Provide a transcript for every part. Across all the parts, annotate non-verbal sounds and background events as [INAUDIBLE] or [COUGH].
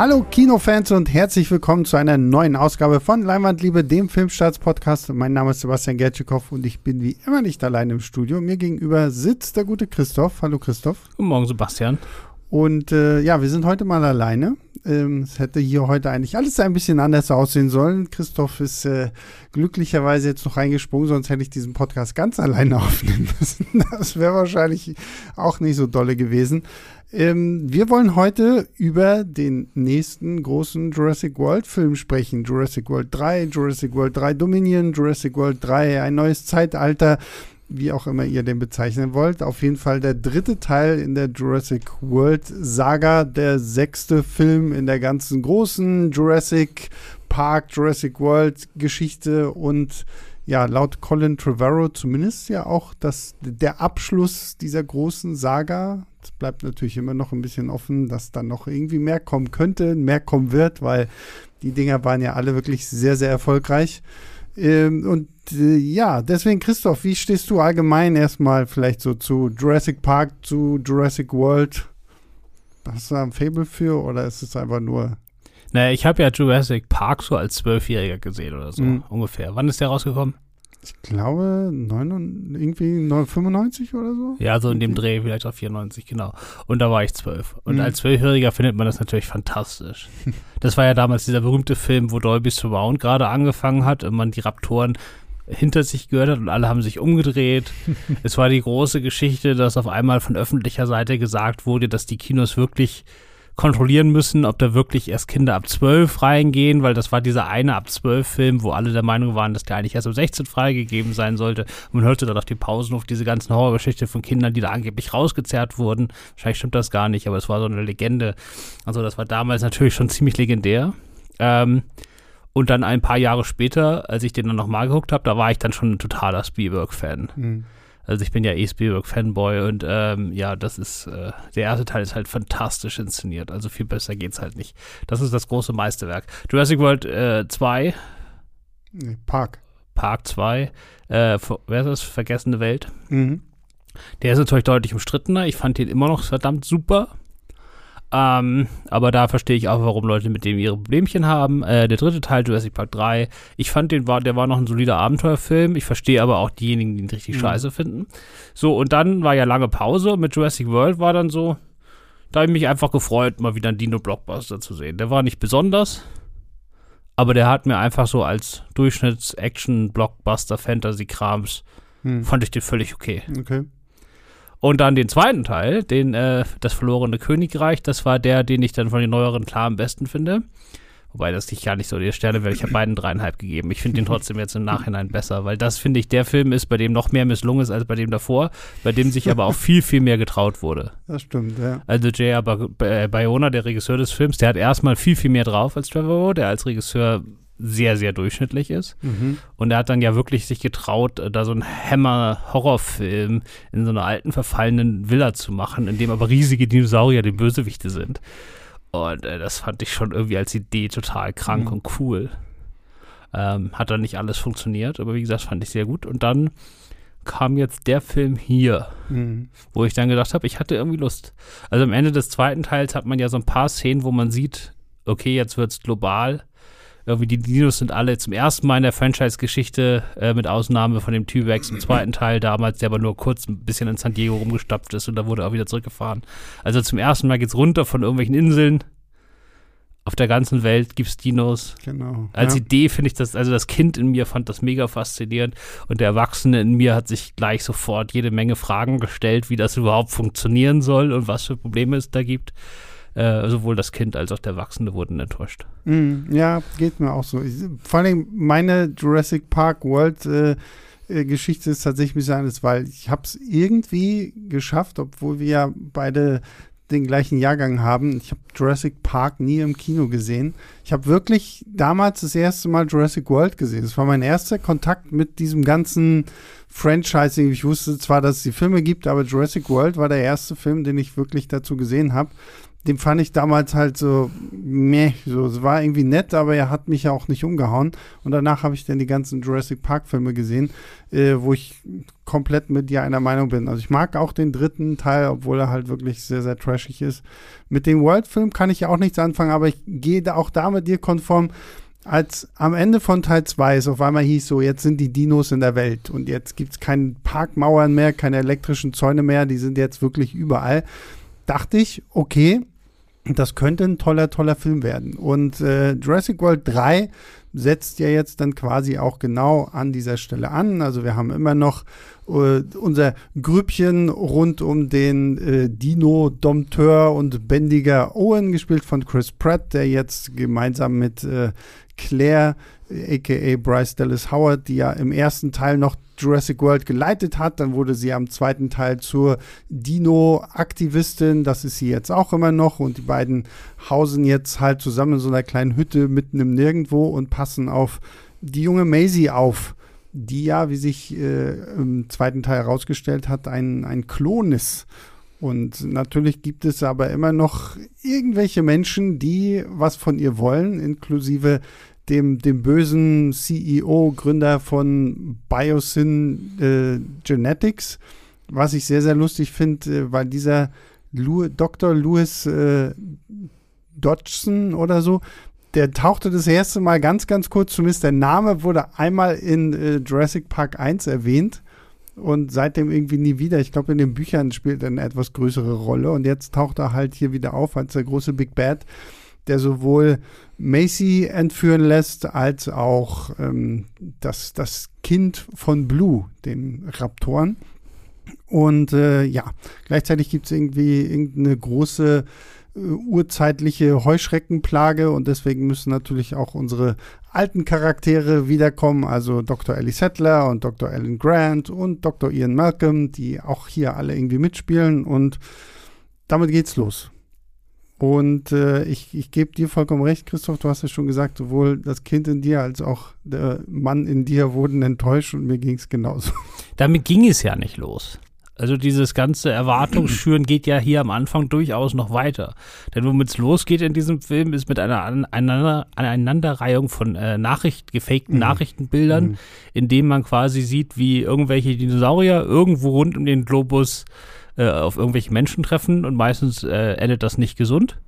Hallo Kinofans und herzlich willkommen zu einer neuen Ausgabe von Leinwandliebe, dem Filmstarts-Podcast. Mein Name ist Sebastian Gertschikow und ich bin wie immer nicht allein im Studio. Mir gegenüber sitzt der gute Christoph. Hallo Christoph. Guten Morgen, Sebastian. Und äh, ja, wir sind heute mal alleine. Ähm, es hätte hier heute eigentlich alles ein bisschen anders aussehen sollen. Christoph ist äh, glücklicherweise jetzt noch reingesprungen, sonst hätte ich diesen Podcast ganz alleine [LAUGHS] aufnehmen müssen. Das wäre wahrscheinlich auch nicht so dolle gewesen. Ähm, wir wollen heute über den nächsten großen Jurassic World Film sprechen. Jurassic World 3, Jurassic World 3 Dominion, Jurassic World 3, ein neues Zeitalter wie auch immer ihr den bezeichnen wollt. Auf jeden Fall der dritte Teil in der Jurassic World Saga, der sechste Film in der ganzen großen Jurassic Park, Jurassic World Geschichte und ja, laut Colin Trevorrow zumindest ja auch das, der Abschluss dieser großen Saga. Es bleibt natürlich immer noch ein bisschen offen, dass dann noch irgendwie mehr kommen könnte, mehr kommen wird, weil die Dinger waren ja alle wirklich sehr, sehr erfolgreich. Ähm, und äh, ja, deswegen, Christoph, wie stehst du allgemein erstmal vielleicht so zu Jurassic Park, zu Jurassic World? Hast du da ein Fable für oder ist es einfach nur. Naja, ich habe ja Jurassic Park so als Zwölfjähriger gesehen oder so, mhm. ungefähr. Wann ist der rausgekommen? Ich glaube, 9, irgendwie 95 oder so. Ja, so in dem Dreh, vielleicht auch 94, genau. Und da war ich zwölf. Und mhm. als Zwölfjähriger findet man das natürlich fantastisch. [LAUGHS] das war ja damals dieser berühmte Film, wo Dolby Surround gerade angefangen hat und man die Raptoren hinter sich gehört hat und alle haben sich umgedreht. [LAUGHS] es war die große Geschichte, dass auf einmal von öffentlicher Seite gesagt wurde, dass die Kinos wirklich kontrollieren müssen, ob da wirklich erst Kinder ab 12 reingehen, weil das war dieser eine ab 12 Film, wo alle der Meinung waren, dass der eigentlich erst um 16 freigegeben sein sollte. Und man hörte dann auf die Pausen auf diese ganzen Horrorgeschichte von Kindern, die da angeblich rausgezerrt wurden. Wahrscheinlich stimmt das gar nicht, aber es war so eine Legende. Also das war damals natürlich schon ziemlich legendär. Ähm, und dann ein paar Jahre später, als ich den dann nochmal geguckt habe, da war ich dann schon ein totaler Spielberg-Fan. Mhm. Also ich bin ja eh Spielberg-Fanboy und ähm, ja, das ist, äh, der erste Teil ist halt fantastisch inszeniert. Also viel besser geht's halt nicht. Das ist das große Meisterwerk. Jurassic World 2. Äh, nee, Park. Park 2. Äh, wer ist das? Vergessene Welt. Mhm. Der ist natürlich deutlich umstrittener. Ich fand den immer noch verdammt super. Ähm, aber da verstehe ich auch, warum Leute mit dem ihre Problemchen haben. Äh, der dritte Teil, Jurassic Park 3, ich fand den war, der war noch ein solider Abenteuerfilm. Ich verstehe aber auch diejenigen, die ihn richtig mhm. scheiße finden. So, und dann war ja lange Pause. Mit Jurassic World war dann so, da habe ich mich einfach gefreut, mal wieder einen Dino-Blockbuster zu sehen. Der war nicht besonders, aber der hat mir einfach so als Durchschnitts-Action-Blockbuster-Fantasy-Krams, hm. fand ich den völlig okay. Okay. Und dann den zweiten Teil, den äh, das verlorene Königreich, das war der, den ich dann von den neueren klar am besten finde. Wobei das nicht gar nicht so die Sterne wäre. Ich habe beiden dreieinhalb gegeben. Ich finde den trotzdem jetzt im Nachhinein besser, weil das, finde ich, der Film ist, bei dem noch mehr misslungen ist als bei dem davor, bei dem sich aber auch viel, viel mehr getraut wurde. Das stimmt, ja. Also J.R. Bayona, der Regisseur des Films, der hat erstmal viel, viel mehr drauf als Trevor der als Regisseur sehr, sehr durchschnittlich ist. Mhm. Und er hat dann ja wirklich sich getraut, äh, da so einen Hammer-Horrorfilm in so einer alten, verfallenen Villa zu machen, in dem aber riesige Dinosaurier die Bösewichte sind. Und äh, das fand ich schon irgendwie als Idee total krank mhm. und cool. Ähm, hat dann nicht alles funktioniert, aber wie gesagt, fand ich sehr gut. Und dann kam jetzt der Film hier, mhm. wo ich dann gedacht habe, ich hatte irgendwie Lust. Also am Ende des zweiten Teils hat man ja so ein paar Szenen, wo man sieht, okay, jetzt wird es global irgendwie die Dinos sind alle zum ersten Mal in der Franchise-Geschichte, äh, mit Ausnahme von dem T-Rex im zweiten Teil damals, der aber nur kurz ein bisschen in San Diego rumgestapft ist und da wurde auch wieder zurückgefahren. Also zum ersten Mal geht's runter von irgendwelchen Inseln. Auf der ganzen Welt gibt's Dinos. Genau. Als ja. Idee finde ich das, also das Kind in mir fand das mega faszinierend und der Erwachsene in mir hat sich gleich sofort jede Menge Fragen gestellt, wie das überhaupt funktionieren soll und was für Probleme es da gibt äh, sowohl das Kind als auch der Erwachsene wurden enttäuscht. Mm, ja, geht mir auch so. Ich, vor allem meine Jurassic Park World äh, äh Geschichte ist tatsächlich ein bisschen anders, weil ich habe es irgendwie geschafft, obwohl wir ja beide den gleichen Jahrgang haben. Ich habe Jurassic Park nie im Kino gesehen. Ich habe wirklich damals das erste Mal Jurassic World gesehen. Das war mein erster Kontakt mit diesem ganzen Franchising. Ich wusste zwar, dass es die Filme gibt, aber Jurassic World war der erste Film, den ich wirklich dazu gesehen habe. Den fand ich damals halt so, meh, so, es war irgendwie nett, aber er hat mich ja auch nicht umgehauen. Und danach habe ich dann die ganzen Jurassic Park-Filme gesehen, äh, wo ich komplett mit dir einer Meinung bin. Also ich mag auch den dritten Teil, obwohl er halt wirklich sehr, sehr trashig ist. Mit dem World-Film kann ich ja auch nichts anfangen, aber ich gehe da auch da mit dir konform. Als am Ende von Teil 2 es auf einmal hieß so, jetzt sind die Dinos in der Welt und jetzt gibt es keine Parkmauern mehr, keine elektrischen Zäune mehr, die sind jetzt wirklich überall dachte ich, okay, das könnte ein toller, toller Film werden. Und äh, Jurassic World 3 setzt ja jetzt dann quasi auch genau an dieser Stelle an. Also wir haben immer noch äh, unser Grüppchen rund um den äh, Dino-Dompteur und Bändiger Owen, gespielt von Chris Pratt, der jetzt gemeinsam mit äh, Claire, aka Bryce Dallas Howard, die ja im ersten Teil noch Jurassic World geleitet hat. Dann wurde sie am zweiten Teil zur Dino-Aktivistin. Das ist sie jetzt auch immer noch. Und die beiden hausen jetzt halt zusammen in so einer kleinen Hütte mitten im Nirgendwo und passen auf die junge Maisie auf, die ja, wie sich äh, im zweiten Teil herausgestellt hat, ein, ein Klon ist. Und natürlich gibt es aber immer noch irgendwelche Menschen, die was von ihr wollen, inklusive dem, dem bösen CEO, Gründer von Biosyn äh, Genetics, was ich sehr, sehr lustig finde, äh, weil dieser Lu Dr. Louis äh, Dodgson oder so, der tauchte das erste Mal ganz, ganz kurz, zumindest der Name wurde einmal in äh, Jurassic Park 1 erwähnt und seitdem irgendwie nie wieder. Ich glaube, in den Büchern spielt er eine etwas größere Rolle und jetzt taucht er halt hier wieder auf als der große Big Bad, der sowohl Macy entführen lässt, als auch ähm, das, das Kind von Blue, dem Raptoren. Und äh, ja, gleichzeitig gibt es irgendwie irgendeine große äh, urzeitliche Heuschreckenplage und deswegen müssen natürlich auch unsere alten Charaktere wiederkommen, also Dr. Ellie Settler und Dr. Alan Grant und Dr. Ian Malcolm, die auch hier alle irgendwie mitspielen und damit geht's los. Und äh, ich, ich gebe dir vollkommen recht, Christoph, du hast ja schon gesagt, sowohl das Kind in dir als auch der Mann in dir wurden enttäuscht und mir ging es genauso. [LAUGHS] Damit ging es ja nicht los. Also dieses ganze Erwartungsschüren geht ja hier am Anfang durchaus noch weiter. Denn womit es losgeht in diesem Film, ist mit einer Aneinander Aneinanderreihung von äh, Nachricht, gefakten mhm. Nachrichtenbildern, mhm. in dem man quasi sieht, wie irgendwelche Dinosaurier irgendwo rund um den Globus äh, auf irgendwelche Menschen treffen und meistens äh, endet das nicht gesund.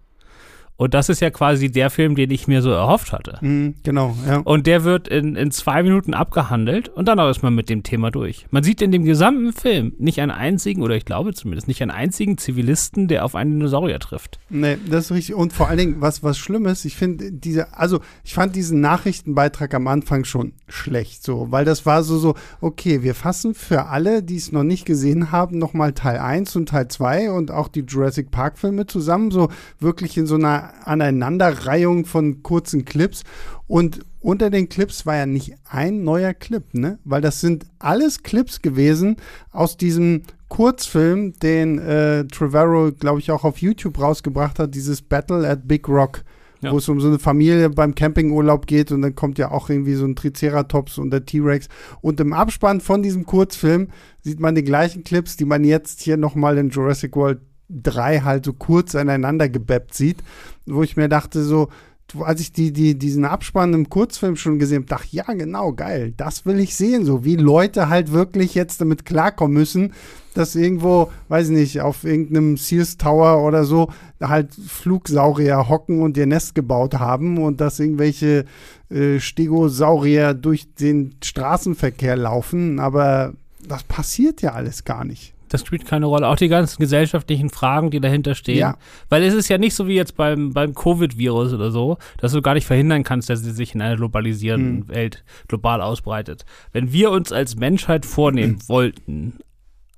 Und das ist ja quasi der Film, den ich mir so erhofft hatte. Mhm, genau, ja. Und der wird in, in zwei Minuten abgehandelt und dann auch erstmal mit dem Thema durch. Man sieht in dem gesamten Film nicht einen einzigen, oder ich glaube zumindest, nicht einen einzigen Zivilisten, der auf einen Dinosaurier trifft. Nee, das ist richtig. Und vor allen Dingen, was, was Schlimmes, ich finde diese, also ich fand diesen Nachrichtenbeitrag am Anfang schon schlecht, so, weil das war so, so, okay, wir fassen für alle, die es noch nicht gesehen haben, nochmal Teil 1 und Teil 2 und auch die Jurassic Park Filme zusammen, so wirklich in so einer Aneinanderreihung von kurzen Clips. Und unter den Clips war ja nicht ein neuer Clip, ne? Weil das sind alles Clips gewesen aus diesem Kurzfilm, den äh, Trevorrow, glaube ich, auch auf YouTube rausgebracht hat, dieses Battle at Big Rock. Ja. wo es um so eine Familie beim Campingurlaub geht und dann kommt ja auch irgendwie so ein Triceratops und der T-Rex. Und im Abspann von diesem Kurzfilm sieht man die gleichen Clips, die man jetzt hier nochmal in Jurassic World 3 halt so kurz aneinander gebeppt sieht, wo ich mir dachte, so, als ich die, die, diesen Abspann im Kurzfilm schon gesehen habe, dachte ja, genau, geil, das will ich sehen, so wie Leute halt wirklich jetzt damit klarkommen müssen, dass irgendwo, weiß ich nicht, auf irgendeinem Sears Tower oder so halt Flugsaurier hocken und ihr Nest gebaut haben und dass irgendwelche äh, Stegosaurier durch den Straßenverkehr laufen, aber das passiert ja alles gar nicht. Das spielt keine Rolle. Auch die ganzen gesellschaftlichen Fragen, die dahinter stehen. Ja. Weil es ist ja nicht so wie jetzt beim, beim Covid-Virus oder so, dass du gar nicht verhindern kannst, dass es sich in einer globalisierenden mhm. Welt global ausbreitet. Wenn wir uns als Menschheit vornehmen mhm. wollten,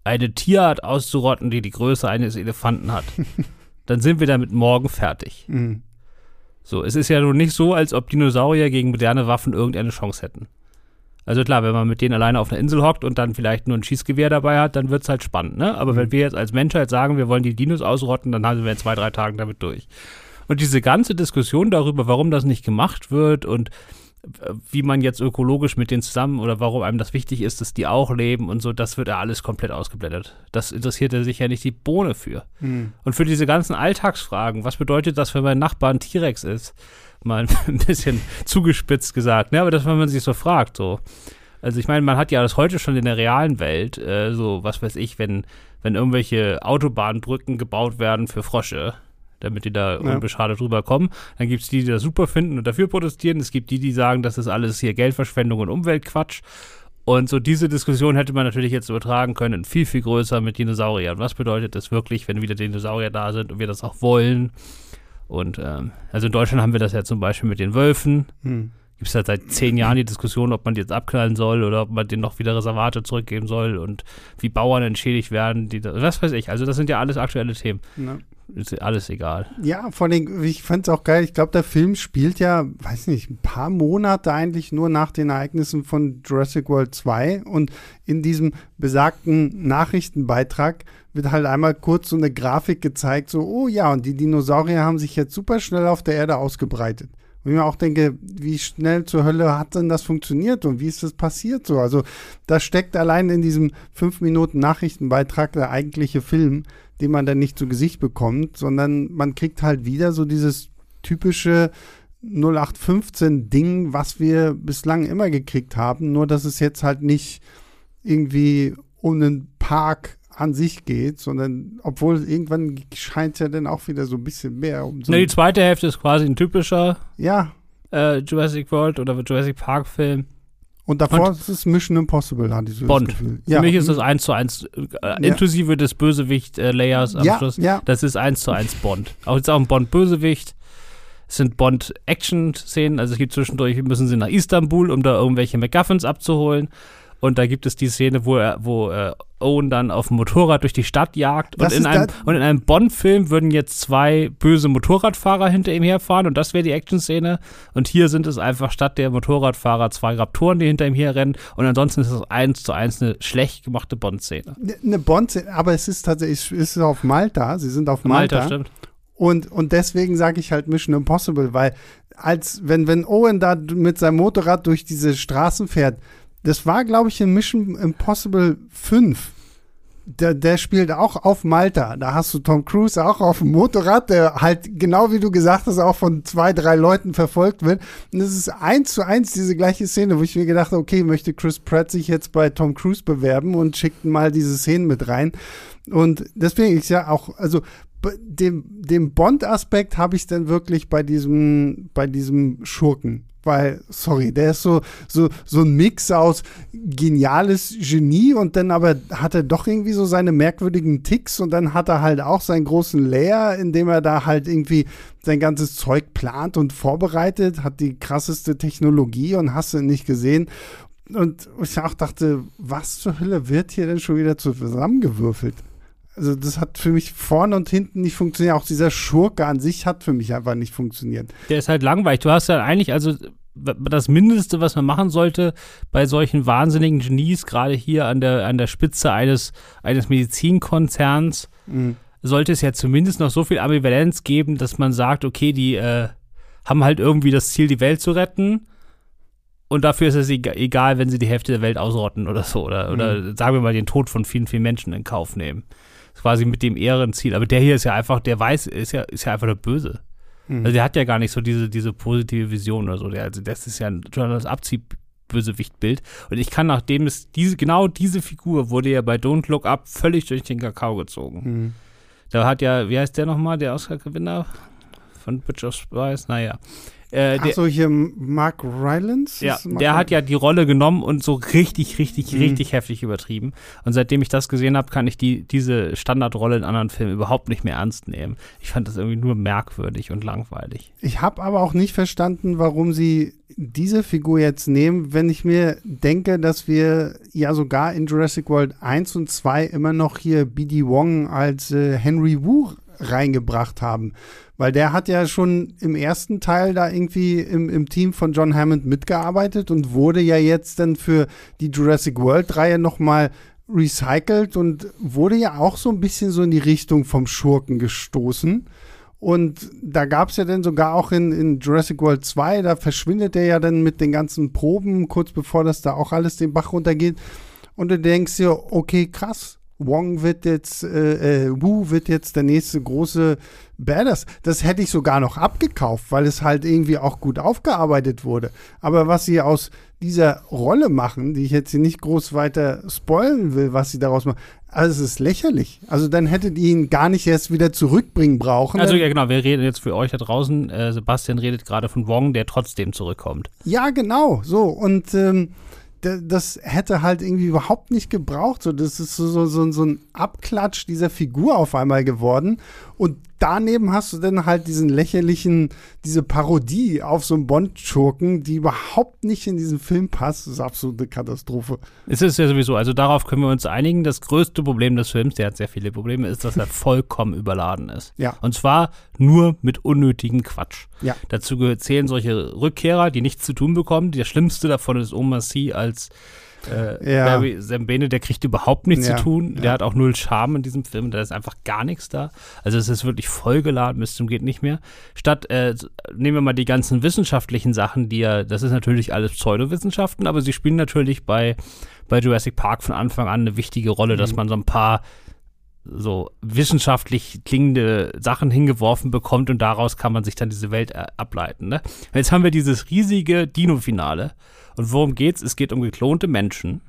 eine Tierart auszurotten, die die Größe eines Elefanten hat, [LAUGHS] dann sind wir damit morgen fertig. Mhm. So, es ist ja nun nicht so, als ob Dinosaurier gegen moderne Waffen irgendeine Chance hätten. Also klar, wenn man mit denen alleine auf einer Insel hockt und dann vielleicht nur ein Schießgewehr dabei hat, dann wird es halt spannend, ne? Aber mhm. wenn wir jetzt als Menschheit sagen, wir wollen die Dinos ausrotten, dann haben wir in zwei, drei Tagen damit durch. Und diese ganze Diskussion darüber, warum das nicht gemacht wird und wie man jetzt ökologisch mit denen zusammen oder warum einem das wichtig ist, dass die auch leben und so, das wird ja alles komplett ausgeblendet. Das interessiert er sich ja nicht die Bohne für. Hm. Und für diese ganzen Alltagsfragen, was bedeutet das, wenn mein Nachbar ein T-Rex ist? Mal [LAUGHS] ein bisschen zugespitzt gesagt, ne? Aber das, wenn man sich so fragt, so. Also ich meine, man hat ja das heute schon in der realen Welt, äh, so was weiß ich, wenn, wenn irgendwelche Autobahnbrücken gebaut werden für Frosche, damit die da ja. unbeschadet rüberkommen. Dann gibt es die, die das super finden und dafür protestieren. Es gibt die, die sagen, das ist alles hier Geldverschwendung und Umweltquatsch. Und so diese Diskussion hätte man natürlich jetzt übertragen können, viel, viel größer mit Dinosauriern. Was bedeutet das wirklich, wenn wieder Dinosaurier da sind und wir das auch wollen? Und ähm, also in Deutschland haben wir das ja zum Beispiel mit den Wölfen. Hm. Gibt es halt seit zehn Jahren die Diskussion, ob man die jetzt abknallen soll oder ob man denen noch wieder Reservate zurückgeben soll und wie Bauern entschädigt werden. Die, was weiß ich. Also das sind ja alles aktuelle Themen. Ja ist alles egal. Ja, vor allem, ich fand es auch geil. Ich glaube, der Film spielt ja, weiß nicht, ein paar Monate eigentlich nur nach den Ereignissen von Jurassic World 2. Und in diesem besagten Nachrichtenbeitrag wird halt einmal kurz so eine Grafik gezeigt, so, oh ja, und die Dinosaurier haben sich jetzt super schnell auf der Erde ausgebreitet. Und ich mir auch denke, wie schnell zur Hölle hat denn das funktioniert und wie ist das passiert so? Also da steckt allein in diesem fünf Minuten Nachrichtenbeitrag der eigentliche Film den man dann nicht zu Gesicht bekommt, sondern man kriegt halt wieder so dieses typische 0815-Ding, was wir bislang immer gekriegt haben, nur dass es jetzt halt nicht irgendwie um einen Park an sich geht, sondern obwohl irgendwann scheint ja dann auch wieder so ein bisschen mehr um so. Ne, die zweite Hälfte ist quasi ein typischer ja. Äh, Jurassic World oder Jurassic Park Film. Und davor und ist es Mission Impossible, hatte ich so Bond. das Gefühl. Für mich ist das 1 zu 1, äh, ja. inklusive des Bösewicht-Layers am ja, Schluss. Ja. Das ist 1 zu 1 Bond. Auch jetzt auch ein Bond-Bösewicht. Es sind Bond-Action-Szenen. Also es gibt zwischendurch, müssen sie nach Istanbul, um da irgendwelche MacGuffins abzuholen. Und da gibt es die Szene, wo er, wo äh, Owen dann auf dem Motorrad durch die Stadt jagt. Und in, einem, und in einem Bond-Film würden jetzt zwei böse Motorradfahrer hinter ihm herfahren und das wäre die Action-Szene. Und hier sind es einfach statt der Motorradfahrer zwei Raptoren, die hinter ihm herrennen. Und ansonsten ist es eins zu eins eine schlecht gemachte Bond-Szene. Ne, eine Bond-Szene, aber es ist tatsächlich, es ist auf Malta. Sie sind auf Malta. Malta stimmt. Und, und deswegen sage ich halt Mission Impossible, weil als wenn, wenn Owen da mit seinem Motorrad durch diese Straßen fährt, das war, glaube ich, in Mission Impossible 5. Der, der spielt auch auf Malta. Da hast du Tom Cruise auch auf dem Motorrad, der halt, genau wie du gesagt hast, auch von zwei, drei Leuten verfolgt wird. Und es ist eins zu eins diese gleiche Szene, wo ich mir gedacht habe, okay, möchte Chris Pratt sich jetzt bei Tom Cruise bewerben und schickt mal diese Szenen mit rein. Und deswegen ist ja auch, also dem, dem Bond-Aspekt habe ich dann wirklich bei diesem, bei diesem Schurken weil, sorry, der ist so, so, so ein Mix aus geniales Genie und dann aber hat er doch irgendwie so seine merkwürdigen Ticks und dann hat er halt auch seinen großen Layer, in dem er da halt irgendwie sein ganzes Zeug plant und vorbereitet, hat die krasseste Technologie und hast du nicht gesehen. Und ich auch dachte, was zur Hölle wird hier denn schon wieder zusammengewürfelt? Also das hat für mich vorne und hinten nicht funktioniert. Auch dieser Schurke an sich hat für mich einfach nicht funktioniert. Der ist halt langweilig. Du hast ja eigentlich, also das Mindeste, was man machen sollte bei solchen wahnsinnigen Genies, gerade hier an der, an der Spitze eines, eines Medizinkonzerns, mhm. sollte es ja zumindest noch so viel Ambivalenz geben, dass man sagt, okay, die äh, haben halt irgendwie das Ziel, die Welt zu retten. Und dafür ist es egal, wenn sie die Hälfte der Welt ausrotten oder so. Oder, mhm. oder sagen wir mal den Tod von vielen, vielen Menschen in Kauf nehmen quasi mit dem Ehrenziel. Aber der hier ist ja einfach, der weiß, ist ja, ist ja einfach nur böse. Mhm. Also der hat ja gar nicht so diese, diese positive Vision oder so. Der, also das ist ja ein totales Abziehbösewichtbild. Und ich kann, nachdem es diese, genau diese Figur wurde ja bei Don't Look Up völlig durch den Kakao gezogen. Mhm. Da hat ja, wie heißt der nochmal, der Oscar-Gewinner von Butch of Spies? Naja. Äh, Achso, hier Mark Rylance? Ja, Mark der hat ja die Rolle genommen und so richtig, richtig, mhm. richtig heftig übertrieben. Und seitdem ich das gesehen habe, kann ich die, diese Standardrolle in anderen Filmen überhaupt nicht mehr ernst nehmen. Ich fand das irgendwie nur merkwürdig und langweilig. Ich habe aber auch nicht verstanden, warum sie diese Figur jetzt nehmen, wenn ich mir denke, dass wir ja sogar in Jurassic World 1 und 2 immer noch hier B.D. Wong als äh, Henry Wu reingebracht haben. Weil der hat ja schon im ersten Teil da irgendwie im, im Team von John Hammond mitgearbeitet und wurde ja jetzt dann für die Jurassic World-Reihe nochmal recycelt und wurde ja auch so ein bisschen so in die Richtung vom Schurken gestoßen. Und da gab es ja dann sogar auch in, in Jurassic World 2, da verschwindet er ja dann mit den ganzen Proben, kurz bevor das da auch alles den Bach runtergeht. Und du denkst dir, okay, krass, Wong wird jetzt, äh, äh, Wu wird jetzt der nächste große Badass. Das hätte ich sogar noch abgekauft, weil es halt irgendwie auch gut aufgearbeitet wurde. Aber was sie aus dieser Rolle machen, die ich jetzt hier nicht groß weiter spoilen will, was sie daraus machen, also es ist lächerlich. Also dann hättet ihr ihn gar nicht erst wieder zurückbringen brauchen. Also ja genau, wir reden jetzt für euch da draußen. Äh, Sebastian redet gerade von Wong, der trotzdem zurückkommt. Ja, genau. So und ähm, das hätte halt irgendwie überhaupt nicht gebraucht. So, das ist so, so, so, so ein Abklatsch dieser Figur auf einmal geworden. Und daneben hast du dann halt diesen lächerlichen, diese Parodie auf so einen Bond-Schurken, die überhaupt nicht in diesen Film passt. Das ist absolute Katastrophe. Es ist ja sowieso, also darauf können wir uns einigen. Das größte Problem des Films, der hat sehr viele Probleme, ist, dass er [LAUGHS] vollkommen überladen ist. Ja. Und zwar nur mit unnötigen Quatsch. Ja. Dazu zählen solche Rückkehrer, die nichts zu tun bekommen. Der schlimmste davon ist Omar Sy als äh, Ja. Barry Zambene, der kriegt überhaupt nichts Ja, zu tun. Der ja. hat auch null Charme in diesem Film. Da ist einfach gar nichts da. Also es ist wirklich vollgeladen bis zum geht nicht mehr. Statt, äh, nehmen wir mal die ganzen wissenschaftlichen Sachen, die ja, das ist natürlich alles Pseudowissenschaften, aber sie spielen natürlich bei, bei Jurassic Park von Anfang an eine wichtige Rolle, dass Mhm. man so ein paar so wissenschaftlich klingende Sachen hingeworfen bekommt und daraus kann man sich dann diese Welt äh, ableiten. Ne? Jetzt haben wir dieses riesige Dino-Finale. Und worum geht's? Es geht um geklonte Menschen.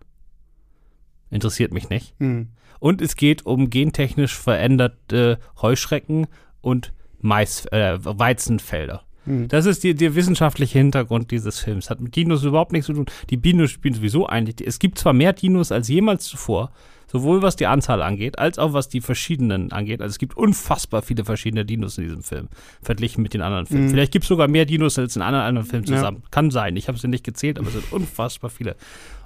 Interessiert mich nicht. Hm. Und es geht um gentechnisch veränderte Heuschrecken und Mais, äh, Weizenfelder. Hm. Das ist die, der wissenschaftliche Hintergrund dieses Films. Hat mit Dinos überhaupt nichts zu tun. Die Dinos spielen sowieso eigentlich. Es gibt zwar mehr Dinos als jemals zuvor, sowohl was die Anzahl angeht, als auch was die verschiedenen angeht. Also es gibt unfassbar viele verschiedene Dinos in diesem Film, verglichen mit den anderen Filmen. Mhm. Vielleicht gibt es sogar mehr Dinos als in anderen, anderen Filmen Ja. zusammen. Kann sein. Ich habe sie nicht gezählt, aber es sind unfassbar viele.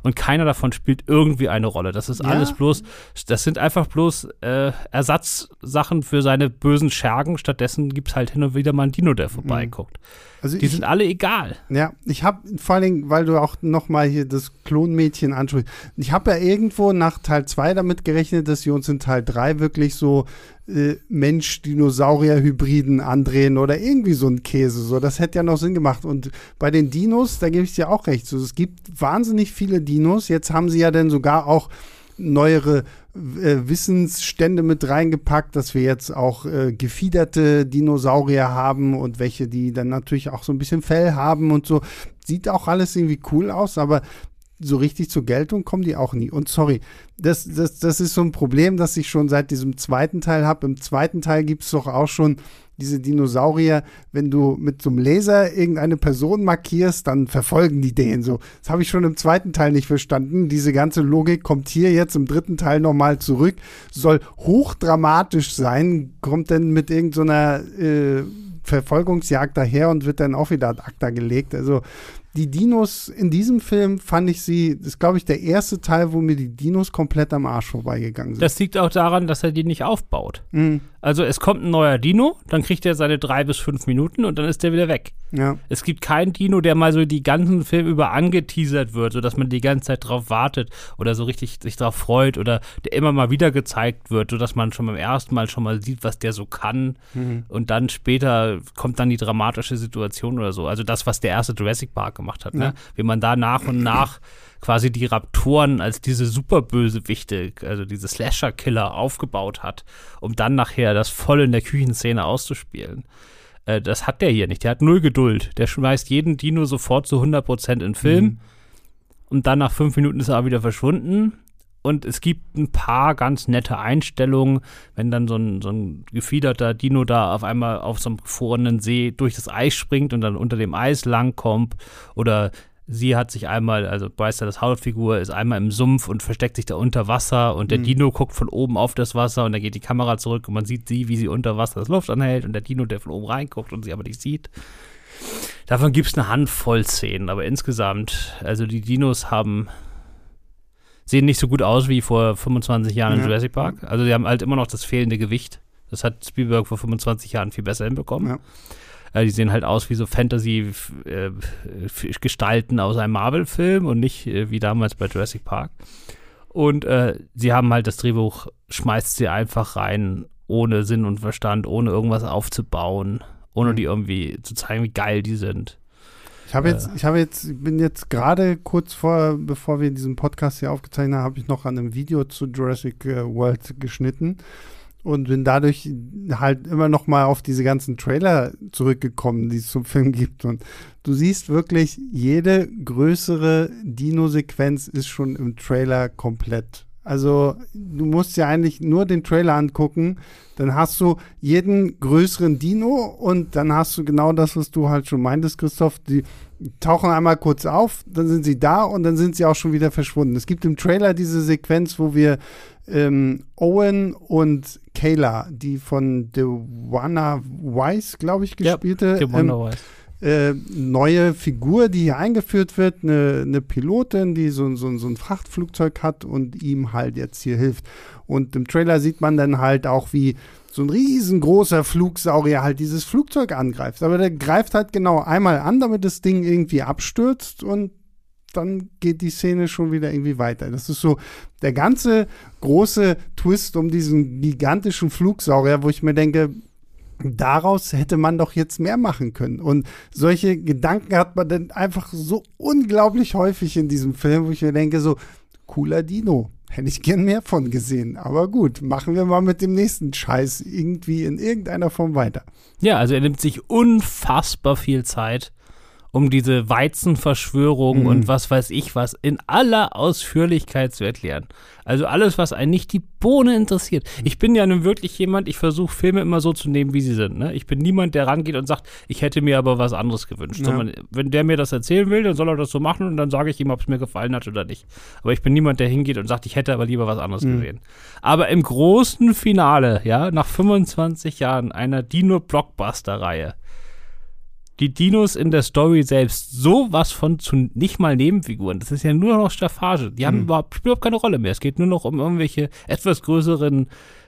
Und keiner davon spielt irgendwie eine Rolle. Das ist Ja. alles bloß, das sind einfach bloß äh, Ersatzsachen für seine bösen Schergen. Stattdessen gibt es halt hin und wieder mal einen Dino, der vorbeiguckt. Also Die ich, sind alle egal. Ja, ich habe vor allen Dingen, weil du auch noch mal hier das Klonmädchen ansprichst, ich habe ja irgendwo nach Teil 2 damit gerechnet, dass sie uns in Teil 3 wirklich so äh, Mensch-Dinosaurier-Hybriden andrehen oder irgendwie so ein Käse. So, das hätte ja noch Sinn gemacht. Und bei den Dinos, da gebe ich dir auch recht. So, es gibt wahnsinnig viele Dinos. Jetzt haben sie ja dann sogar auch neuere äh, Wissensstände mit reingepackt, dass wir jetzt auch äh, gefiederte Dinosaurier haben und welche, die dann natürlich auch so ein bisschen Fell haben und so. Sieht auch alles irgendwie cool aus, aber so richtig zur Geltung kommen die auch nie. Und sorry, das, das, das ist so ein Problem, das ich schon seit diesem zweiten Teil habe. Im zweiten Teil gibt es doch auch schon diese Dinosaurier, wenn du mit so einem Laser irgendeine Person markierst, dann verfolgen die den so. Das habe ich schon im zweiten Teil nicht verstanden. Diese ganze Logik kommt hier jetzt im dritten Teil nochmal zurück, soll hochdramatisch sein, kommt dann mit irgendeiner äh, Verfolgungsjagd daher und wird dann auch wieder ad acta gelegt. Also die Dinos in diesem Film fand ich sie, das ist glaube ich der erste Teil, wo mir die Dinos komplett am Arsch vorbeigegangen sind. Das liegt auch daran, dass er die nicht aufbaut. Mhm. Also es kommt ein neuer Dino, dann kriegt er seine drei bis fünf Minuten und dann ist er wieder weg. Ja. Es gibt keinen Dino, der mal so die ganzen Film über angeteasert wird, sodass man die ganze Zeit drauf wartet oder so richtig sich drauf freut oder der immer mal wieder gezeigt wird, sodass man schon beim ersten Mal schon mal sieht, was der so kann Mhm. und dann später kommt dann die dramatische Situation oder so. Also das, was der erste Jurassic Park gemacht hat, Ja. ne? Wie man da nach und nach quasi die Raptoren als diese Superbösewichte, also diese Slasher-Killer aufgebaut hat, um dann nachher das voll in der Küchenszene auszuspielen. Äh, das hat der hier nicht. Der hat null Geduld. Der schmeißt jeden Dino sofort zu 100% in den Film Mhm. und dann nach fünf Minuten ist er auch wieder verschwunden. Und es gibt ein paar ganz nette Einstellungen, wenn dann so ein, so ein gefiederter Dino da auf einmal auf so einem gefrorenen See durch das Eis springt und dann unter dem Eis langkommt. Oder sie hat sich einmal, also Bryce, das Hautfigur, ist einmal im Sumpf und versteckt sich da unter Wasser und der Mhm. Dino guckt von oben auf das Wasser und dann geht die Kamera zurück und man sieht sie, wie sie unter Wasser das Luft anhält und der Dino, der von oben reinguckt und sie aber nicht sieht. Davon gibt es eine Handvoll Szenen, aber insgesamt, also die Dinos haben sehen nicht so gut aus wie vor 25 Jahren in Ja. Jurassic Park. Also die haben halt immer noch das fehlende Gewicht. Das hat Spielberg vor 25 Jahren viel besser hinbekommen. Ja. Äh, die sehen halt aus wie so Fantasy-Gestalten aus einem Marvel-Film und nicht äh, wie damals bei Jurassic Park. Und äh, sie haben halt das Drehbuch, schmeißt sie einfach rein ohne Sinn und Verstand, ohne irgendwas aufzubauen, ohne Mhm. die irgendwie zu zeigen, wie geil die sind. Ich habe jetzt, ich habe jetzt, ich bin jetzt gerade kurz vor, bevor wir diesen Podcast hier aufgezeichnet haben, habe ich noch an einem Video zu Jurassic äh, World geschnitten und bin dadurch halt immer noch mal auf diese ganzen Trailer zurückgekommen, die es zum Film gibt. Und du siehst wirklich, jede größere Dino-Sequenz ist schon im Trailer komplett. Also du musst ja eigentlich nur den Trailer angucken, dann hast du jeden größeren Dino und dann hast du genau das, was du halt schon meintest, Christoph. Die tauchen einmal kurz auf, dann sind sie da und dann sind sie auch schon wieder verschwunden. Es gibt im Trailer diese Sequenz, wo wir ähm, Owen und Kayla, die von Dewana Weiss, glaube ich, Ja, gespielte, Die ähm, Wise. Äh, neue Figur, die hier eingeführt wird, eine, eine Pilotin, die so, so, so ein Frachtflugzeug hat und ihm halt jetzt hier hilft. Und im Trailer sieht man dann halt auch, wie so ein riesengroßer Flugsaurier halt dieses Flugzeug angreift. Aber der greift halt genau einmal an, damit das Ding irgendwie abstürzt und dann geht die Szene schon wieder irgendwie weiter. Das ist so der ganze große Twist um diesen gigantischen Flugsaurier, wo ich mir denke, daraus hätte man doch jetzt mehr machen können. Und solche Gedanken hat man dann einfach so unglaublich häufig in diesem Film, wo ich mir denke, so, cooler Dino. Hätte ich gern mehr von gesehen. Aber gut, machen wir mal mit dem nächsten Scheiß irgendwie in irgendeiner Form weiter. Ja, also er nimmt sich unfassbar viel Zeit, um diese Weizenverschwörung Mhm. und was weiß ich was in aller Ausführlichkeit zu erklären. Also alles, was einen nicht die Bohne interessiert. Ich bin ja nun wirklich jemand, ich versuche Filme immer so zu nehmen, wie sie sind. Ne? Ich bin niemand, der rangeht und sagt, ich hätte mir aber was anderes gewünscht. Ja. Sondern wenn der mir das erzählen will, dann soll er das so machen und dann sage ich ihm, ob es mir gefallen hat oder nicht. Aber ich bin niemand, der hingeht und sagt, ich hätte aber lieber was anderes Mhm. gesehen. Aber im großen Finale, ja, nach 25 Jahren einer Dino-Blockbuster-Reihe, die Dinos in der Story selbst sowas von zu nicht mal Nebenfiguren. Das ist ja nur noch Staffage. Die haben Mhm. überhaupt, spielen überhaupt keine Rolle mehr. Es geht nur noch um irgendwelche etwas größeren,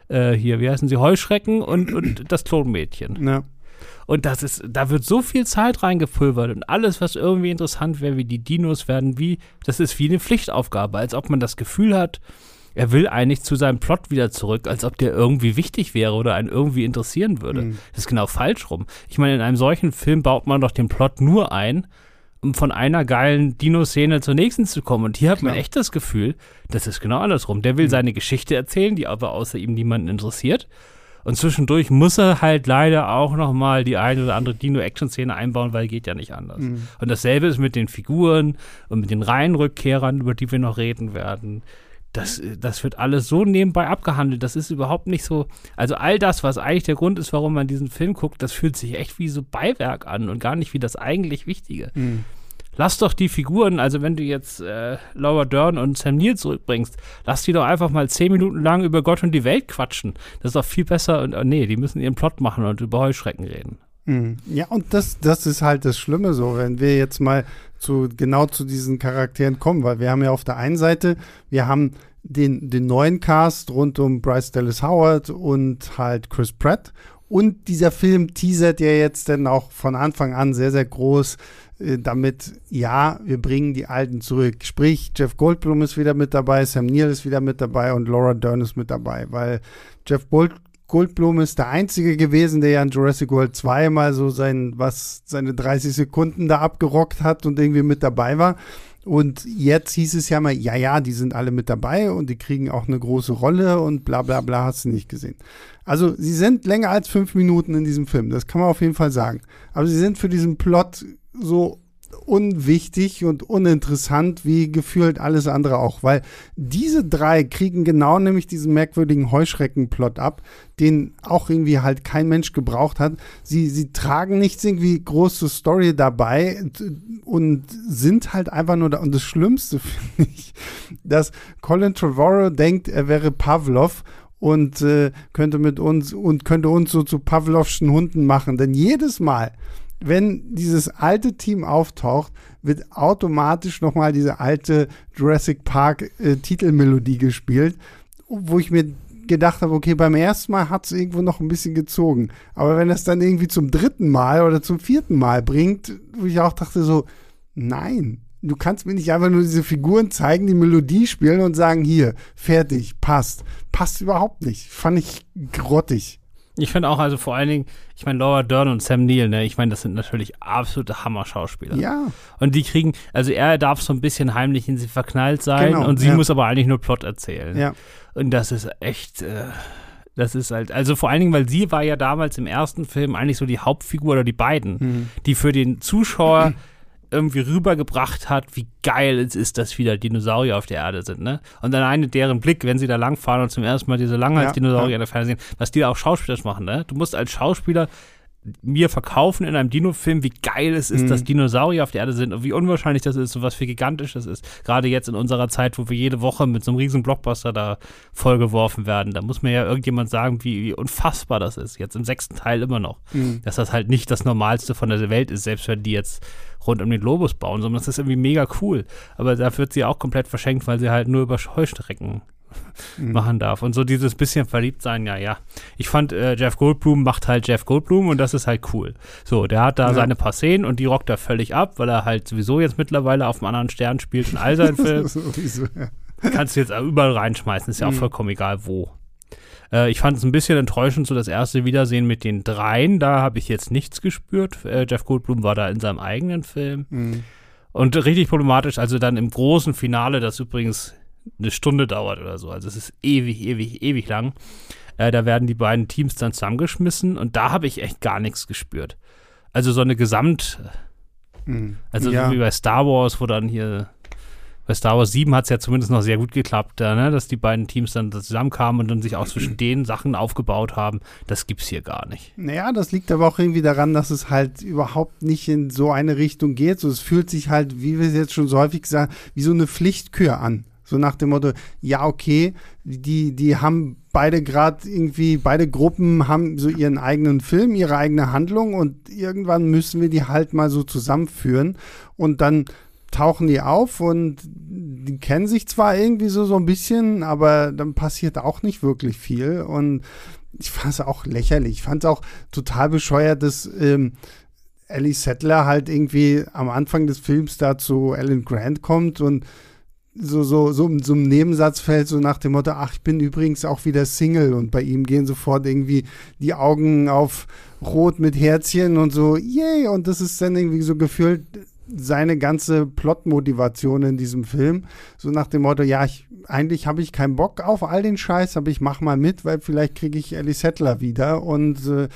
äh, hier, wie heißen sie, Heuschrecken und, und [CLEARS THROAT] das Klonmädchen. Ja. Und das ist, da wird so viel Zeit reingepulvert und alles, was irgendwie interessant wäre, wie die Dinos werden, wie, das ist wie eine Pflichtaufgabe, als ob man das Gefühl hat, er will eigentlich zu seinem Plot wieder zurück, als ob der irgendwie wichtig wäre oder einen irgendwie interessieren würde. Mhm. Das ist genau falsch rum. Ich meine, in einem solchen Film baut man doch den Plot nur ein, um von einer geilen Dino-Szene zur nächsten zu kommen. Und hier hat man Klar. echt das Gefühl, das ist genau andersrum. Der will seine Geschichte erzählen, die aber außer ihm niemanden interessiert. Und zwischendurch muss er halt leider auch noch mal die eine oder andere Dino-Action-Szene einbauen, weil geht ja nicht anders. Mhm. Und dasselbe ist mit den Figuren und mit den Reihenrückkehrern, über die wir noch reden werden. Das, das wird alles so nebenbei abgehandelt. Das ist überhaupt nicht so. Also all das, was eigentlich der Grund ist, warum man diesen Film guckt, das fühlt sich echt wie so Beiwerk an und gar nicht wie das eigentlich Wichtige. Mhm. Lass doch die Figuren, also wenn du jetzt äh, Laura Dern und Sam Neill zurückbringst, lass die doch einfach mal zehn Minuten lang über Gott und die Welt quatschen. Das ist doch viel besser. Und äh, nee, die müssen ihren Plot machen und über Heuschrecken reden. Mhm. Ja, und das, das ist halt das Schlimme so, wenn wir jetzt mal zu genau zu diesen Charakteren kommen, weil wir haben ja auf der einen Seite, wir haben den, den neuen Cast rund um Bryce Dallas Howard und halt Chris Pratt. Und dieser Film teasert ja jetzt dann auch von Anfang an sehr, sehr groß äh, damit, ja, wir bringen die Alten zurück. Sprich, Jeff Goldblum ist wieder mit dabei, Sam Neill ist wieder mit dabei und Laura Dern ist mit dabei, weil Jeff Gold Goldblum ist der einzige gewesen, der ja in Jurassic World 2 mal so sein, was, seine 30 Sekunden da abgerockt hat und irgendwie mit dabei war. Und jetzt hieß es ja mal, ja, ja, die sind alle mit dabei und die kriegen auch eine große Rolle und bla bla bla, hast du nicht gesehen. Also sie sind länger als fünf Minuten in diesem Film, das kann man auf jeden Fall sagen. Aber sie sind für diesen Plot so unwichtig und uninteressant wie gefühlt alles andere auch, weil diese drei kriegen genau nämlich diesen merkwürdigen Heuschreckenplot ab, den auch irgendwie halt kein Mensch gebraucht hat. Sie, sie tragen nichts irgendwie große Story dabei und, sind halt einfach nur da. Und das Schlimmste [LAUGHS] finde ich, dass Colin Trevorrow denkt, er wäre Pavlov und äh, könnte mit uns und könnte uns so zu Pavlovschen Hunden machen. Denn jedes Mal, wenn dieses alte Team auftaucht, wird automatisch nochmal diese alte Jurassic Park äh, Titelmelodie gespielt, wo ich mir gedacht habe, okay, beim ersten Mal hat es irgendwo noch ein bisschen gezogen. Aber wenn es dann irgendwie zum dritten Mal oder zum vierten Mal bringt, wo ich auch dachte so, nein, du kannst mir nicht einfach nur diese Figuren zeigen, die Melodie spielen und sagen, hier, fertig, passt. Passt überhaupt nicht. Fand ich grottig. Ich finde auch, also vor allen Dingen, ich meine, Laura Dern und Sam Neill, ne, ich meine, das sind natürlich absolute Hammer-Schauspieler. Ja. Und die kriegen, also er darf so ein bisschen heimlich in sie verknallt sein Genau, und sie ja. muss aber eigentlich nur Plot erzählen. Ja. Und das ist echt, äh, das ist halt, also vor allen Dingen, weil sie war ja damals im ersten Film eigentlich so die Hauptfigur oder die beiden, Mhm. die für den Zuschauer [CLEARS THROAT] irgendwie rübergebracht hat, wie geil es ist, dass wieder Dinosaurier auf der Erde sind, ne? Und alleine deren Blick, wenn sie da langfahren und zum ersten Mal diese Langhals-Dinosaurier Ja, in der Ferne sehen, was die auch schauspielerisch machen, ne? Du musst als Schauspieler mir verkaufen in einem Dino-Film, wie geil es ist, Mhm. dass Dinosaurier auf der Erde sind und wie unwahrscheinlich das ist und was für gigantisch das ist. Gerade jetzt in unserer Zeit, wo wir jede Woche mit so einem riesen Blockbuster da vollgeworfen werden. Da muss mir ja irgendjemand sagen, wie, wie unfassbar das ist. Jetzt im sechsten Teil immer noch. Mhm. Dass das halt nicht das Normalste von der Welt ist, selbst wenn die jetzt rund um den Globus bauen, sondern das ist irgendwie mega cool. Aber da wird sie auch komplett verschenkt, weil sie halt nur über Heuschrecken Mhm. machen darf. Und so dieses bisschen verliebt sein, ja, ja. Ich fand, äh, Jeff Goldblum macht halt Jeff Goldblum und das ist halt cool. So, der hat da Ja. seine paar Szenen und die rockt er völlig ab, weil er halt sowieso jetzt mittlerweile auf einem anderen Stern spielt in all seinen [LAUGHS] Filmen. Sowieso, ja. Kannst du jetzt auch überall reinschmeißen, ist ja auch Mhm. vollkommen egal wo. Äh, ich fand es ein bisschen enttäuschend, so das erste Wiedersehen mit den dreien. Da habe ich jetzt nichts gespürt. Äh, Jeff Goldblum war da in seinem eigenen Film. Mhm. Und richtig problematisch, also dann im großen Finale, das übrigens eine Stunde dauert oder so. Also es ist ewig, ewig, ewig lang. Äh, da werden die beiden Teams dann zusammengeschmissen und da habe ich echt gar nichts gespürt. Also so eine Gesamt, Mhm. also ja. so wie bei Star Wars, wo dann hier bei Star Wars 7 hat es ja zumindest noch sehr gut geklappt, da, ne? dass die beiden Teams dann zusammenkamen und dann sich auch zwischen [CLEARS THROAT] den Sachen aufgebaut haben. Das gibt's hier gar nicht. Naja, das liegt aber auch irgendwie daran, dass es halt überhaupt nicht in so eine Richtung geht. So, es fühlt sich halt, wie wir es jetzt schon so häufig sagen, wie so eine Pflichtkür an. So nach dem Motto, ja, okay, die, die haben beide gerade irgendwie, beide Gruppen haben so ihren eigenen Film, ihre eigene Handlung und irgendwann müssen wir die halt mal so zusammenführen und dann tauchen die auf und die kennen sich zwar irgendwie so, so ein bisschen, aber dann passiert auch nicht wirklich viel und ich fand es auch lächerlich. Ich fand es auch total bescheuert, dass ähm, Ellie Settler halt irgendwie am Anfang des Films da zu Alan Grant kommt und so, so, so, so ein Nebensatz fällt, so nach dem Motto, ach, ich bin übrigens auch wieder Single und bei ihm gehen sofort irgendwie die Augen auf rot mit Herzchen und so, yay, und das ist dann irgendwie so gefühlt seine ganze Plotmotivation in diesem Film. So nach dem Motto, ja, ich, eigentlich habe ich keinen Bock auf all den Scheiß, aber ich mach mal mit, weil vielleicht kriege ich Ellie Settler wieder und äh,